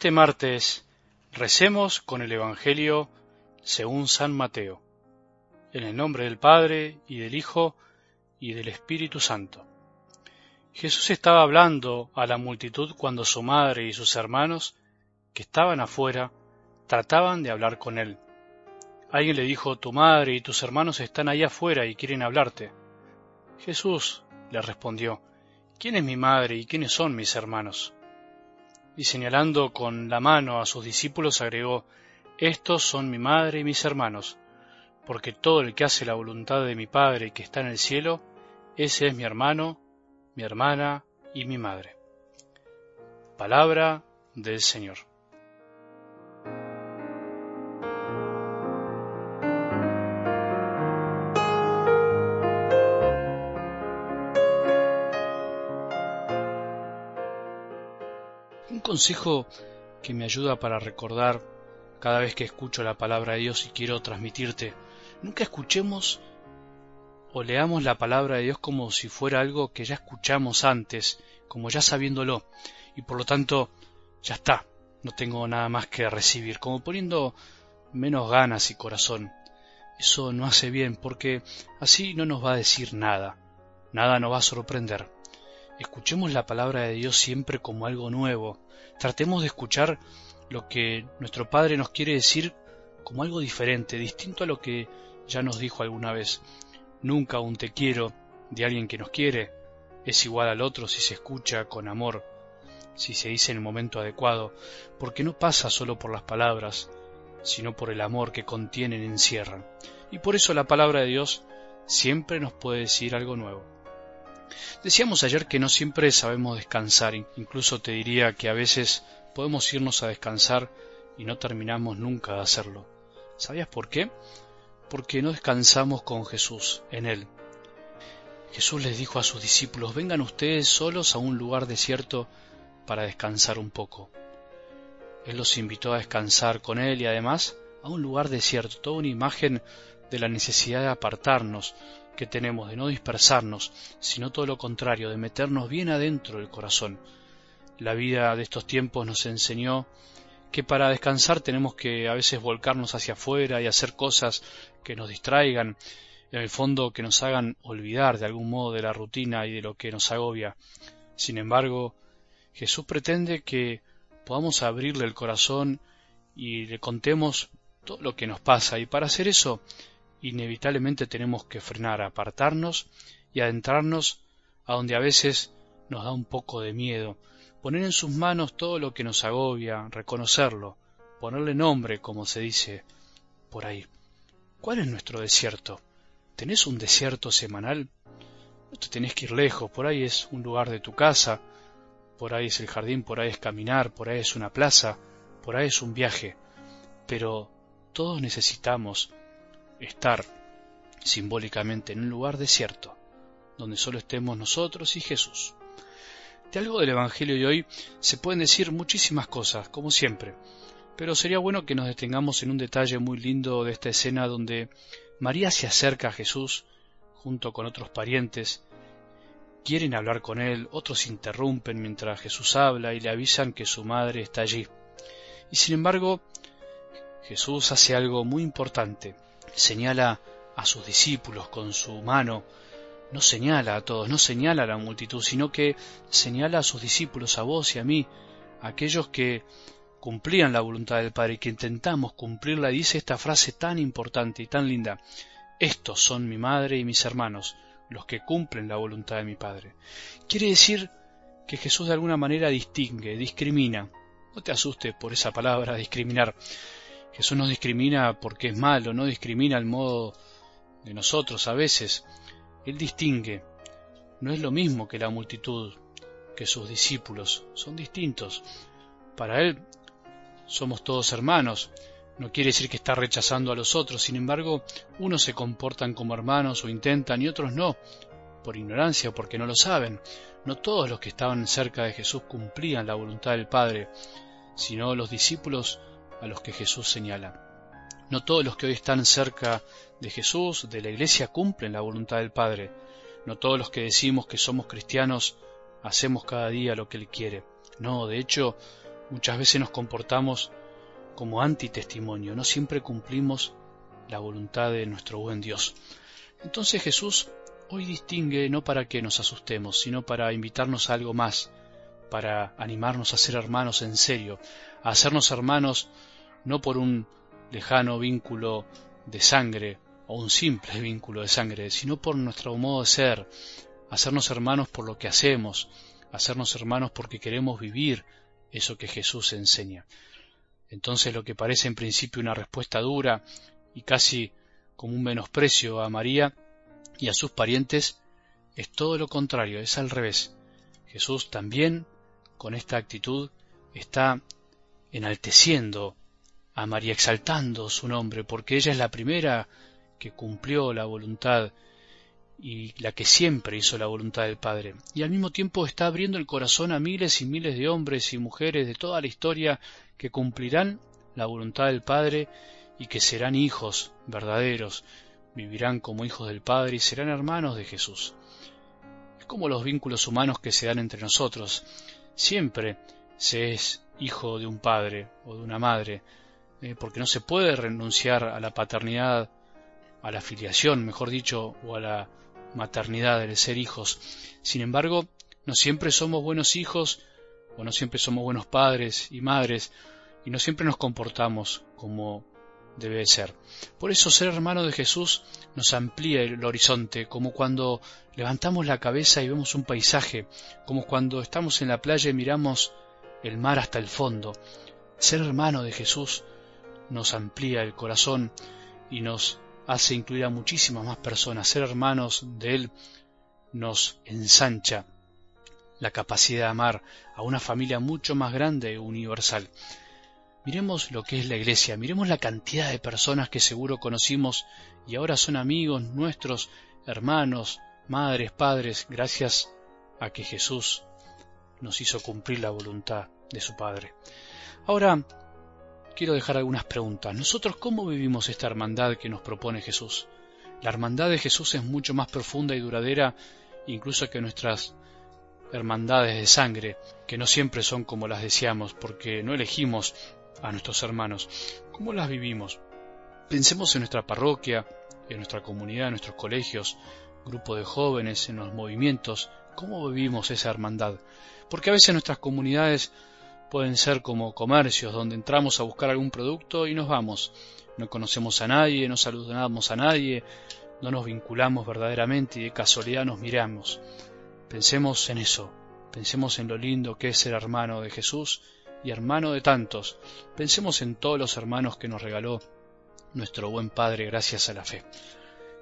este martes recemos con el Evangelio según San Mateo, en el nombre del Padre y del Hijo y del Espíritu Santo. Jesús estaba hablando a la multitud cuando su madre y sus hermanos, que estaban afuera, trataban de hablar con él. Alguien le dijo, Tu madre y tus hermanos están ahí afuera y quieren hablarte. Jesús le respondió, ¿Quién es mi madre y quiénes son mis hermanos? Y señalando con la mano a sus discípulos agregó, Estos son mi madre y mis hermanos, porque todo el que hace la voluntad de mi Padre que está en el cielo, ese es mi hermano, mi hermana y mi madre. Palabra del Señor. Un consejo que me ayuda para recordar cada vez que escucho la palabra de Dios y quiero transmitirte, nunca escuchemos o leamos la palabra de Dios como si fuera algo que ya escuchamos antes, como ya sabiéndolo, y por lo tanto ya está, no tengo nada más que recibir, como poniendo menos ganas y corazón. Eso no hace bien, porque así no nos va a decir nada, nada nos va a sorprender. Escuchemos la palabra de Dios siempre como algo nuevo, tratemos de escuchar lo que nuestro Padre nos quiere decir como algo diferente, distinto a lo que ya nos dijo alguna vez. Nunca un te quiero de alguien que nos quiere es igual al otro si se escucha con amor, si se dice en el momento adecuado, porque no pasa solo por las palabras, sino por el amor que contienen y encierran. Y por eso la palabra de Dios siempre nos puede decir algo nuevo. Decíamos ayer que no siempre sabemos descansar, incluso te diría que a veces podemos irnos a descansar y no terminamos nunca de hacerlo. ¿Sabías por qué? porque no descansamos con Jesús, en Él. Jesús les dijo a sus discípulos, vengan ustedes solos a un lugar desierto para descansar un poco. Él los invitó a descansar con Él y además a un lugar desierto, toda una imagen de la necesidad de apartarnos que tenemos, de no dispersarnos, sino todo lo contrario, de meternos bien adentro del corazón. La vida de estos tiempos nos enseñó que para descansar tenemos que a veces volcarnos hacia afuera y hacer cosas que nos distraigan, en el fondo que nos hagan olvidar de algún modo de la rutina y de lo que nos agobia. Sin embargo, Jesús pretende que podamos abrirle el corazón y le contemos todo lo que nos pasa y para hacer eso inevitablemente tenemos que frenar, apartarnos y adentrarnos a donde a veces nos da un poco de miedo, poner en sus manos todo lo que nos agobia, reconocerlo, ponerle nombre, como se dice por ahí. ¿Cuál es nuestro desierto? ¿Tenés un desierto semanal? No te tenés que ir lejos, por ahí es un lugar de tu casa, por ahí es el jardín, por ahí es caminar, por ahí es una plaza, por ahí es un viaje. Pero todos necesitamos estar simbólicamente en un lugar desierto, donde solo estemos nosotros y Jesús. De algo del Evangelio de hoy se pueden decir muchísimas cosas, como siempre, pero sería bueno que nos detengamos en un detalle muy lindo de esta escena donde María se acerca a Jesús junto con otros parientes, quieren hablar con él, otros interrumpen mientras Jesús habla y le avisan que su madre está allí. Y sin embargo, Jesús hace algo muy importante, señala a sus discípulos con su mano, no señala a todos, no señala a la multitud, sino que señala a sus discípulos, a vos y a mí, a aquellos que cumplían la voluntad del Padre que intentamos cumplirla, dice esta frase tan importante y tan linda, estos son mi madre y mis hermanos, los que cumplen la voluntad de mi Padre. Quiere decir que Jesús de alguna manera distingue, discrimina. No te asustes por esa palabra, discriminar. Jesús no discrimina porque es malo, no discrimina el modo de nosotros a veces, él distingue. No es lo mismo que la multitud, que sus discípulos. Son distintos. Para Él somos todos hermanos. No quiere decir que está rechazando a los otros. Sin embargo, unos se comportan como hermanos o intentan y otros no, por ignorancia o porque no lo saben. No todos los que estaban cerca de Jesús cumplían la voluntad del Padre, sino los discípulos a los que Jesús señala. No todos los que hoy están cerca de Jesús, de la Iglesia, cumplen la voluntad del Padre. No todos los que decimos que somos cristianos hacemos cada día lo que Él quiere. No, de hecho, Muchas veces nos comportamos como antitestimonio, no siempre cumplimos la voluntad de nuestro buen Dios. Entonces Jesús hoy distingue no para que nos asustemos, sino para invitarnos a algo más, para animarnos a ser hermanos en serio, a hacernos hermanos no por un lejano vínculo de sangre o un simple vínculo de sangre, sino por nuestro modo de ser, hacernos hermanos por lo que hacemos, hacernos hermanos porque queremos vivir eso que Jesús enseña. Entonces lo que parece en principio una respuesta dura y casi como un menosprecio a María y a sus parientes es todo lo contrario, es al revés. Jesús también, con esta actitud, está enalteciendo a María, exaltando su nombre, porque ella es la primera que cumplió la voluntad y la que siempre hizo la voluntad del Padre. Y al mismo tiempo está abriendo el corazón a miles y miles de hombres y mujeres de toda la historia que cumplirán la voluntad del Padre y que serán hijos verdaderos, vivirán como hijos del Padre y serán hermanos de Jesús. Es como los vínculos humanos que se dan entre nosotros. Siempre se es hijo de un padre o de una madre, eh, porque no se puede renunciar a la paternidad, a la filiación, mejor dicho, o a la maternidad de ser hijos. Sin embargo, no siempre somos buenos hijos o no siempre somos buenos padres y madres y no siempre nos comportamos como debe ser. Por eso ser hermano de Jesús nos amplía el horizonte, como cuando levantamos la cabeza y vemos un paisaje, como cuando estamos en la playa y miramos el mar hasta el fondo. Ser hermano de Jesús nos amplía el corazón y nos hace incluir a muchísimas más personas. Ser hermanos de Él nos ensancha la capacidad de amar a una familia mucho más grande e universal. Miremos lo que es la iglesia, miremos la cantidad de personas que seguro conocimos y ahora son amigos nuestros, hermanos, madres, padres, gracias a que Jesús nos hizo cumplir la voluntad de su Padre. Ahora, quiero dejar algunas preguntas. ¿Nosotros cómo vivimos esta hermandad que nos propone Jesús? La hermandad de Jesús es mucho más profunda y duradera incluso que nuestras hermandades de sangre, que no siempre son como las deseamos, porque no elegimos a nuestros hermanos. ¿Cómo las vivimos? Pensemos en nuestra parroquia, en nuestra comunidad, en nuestros colegios, grupo de jóvenes, en los movimientos, cómo vivimos esa hermandad. Porque a veces nuestras comunidades pueden ser como comercios donde entramos a buscar algún producto y nos vamos. No conocemos a nadie, no saludamos a nadie, no nos vinculamos verdaderamente y de casualidad nos miramos. Pensemos en eso, pensemos en lo lindo que es ser hermano de Jesús y hermano de tantos. Pensemos en todos los hermanos que nos regaló nuestro buen Padre gracias a la fe.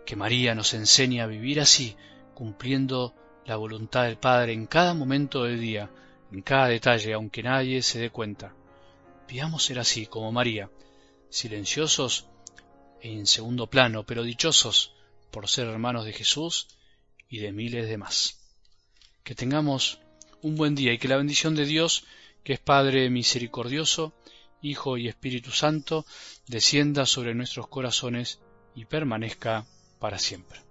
Que María nos enseñe a vivir así, cumpliendo la voluntad del Padre en cada momento del día, en cada detalle, aunque nadie se dé cuenta. Pidamos ser así, como María, silenciosos en segundo plano, pero dichosos por ser hermanos de Jesús y de miles de más. Que tengamos un buen día y que la bendición de Dios, que es Padre misericordioso, Hijo y Espíritu Santo, descienda sobre nuestros corazones y permanezca para siempre.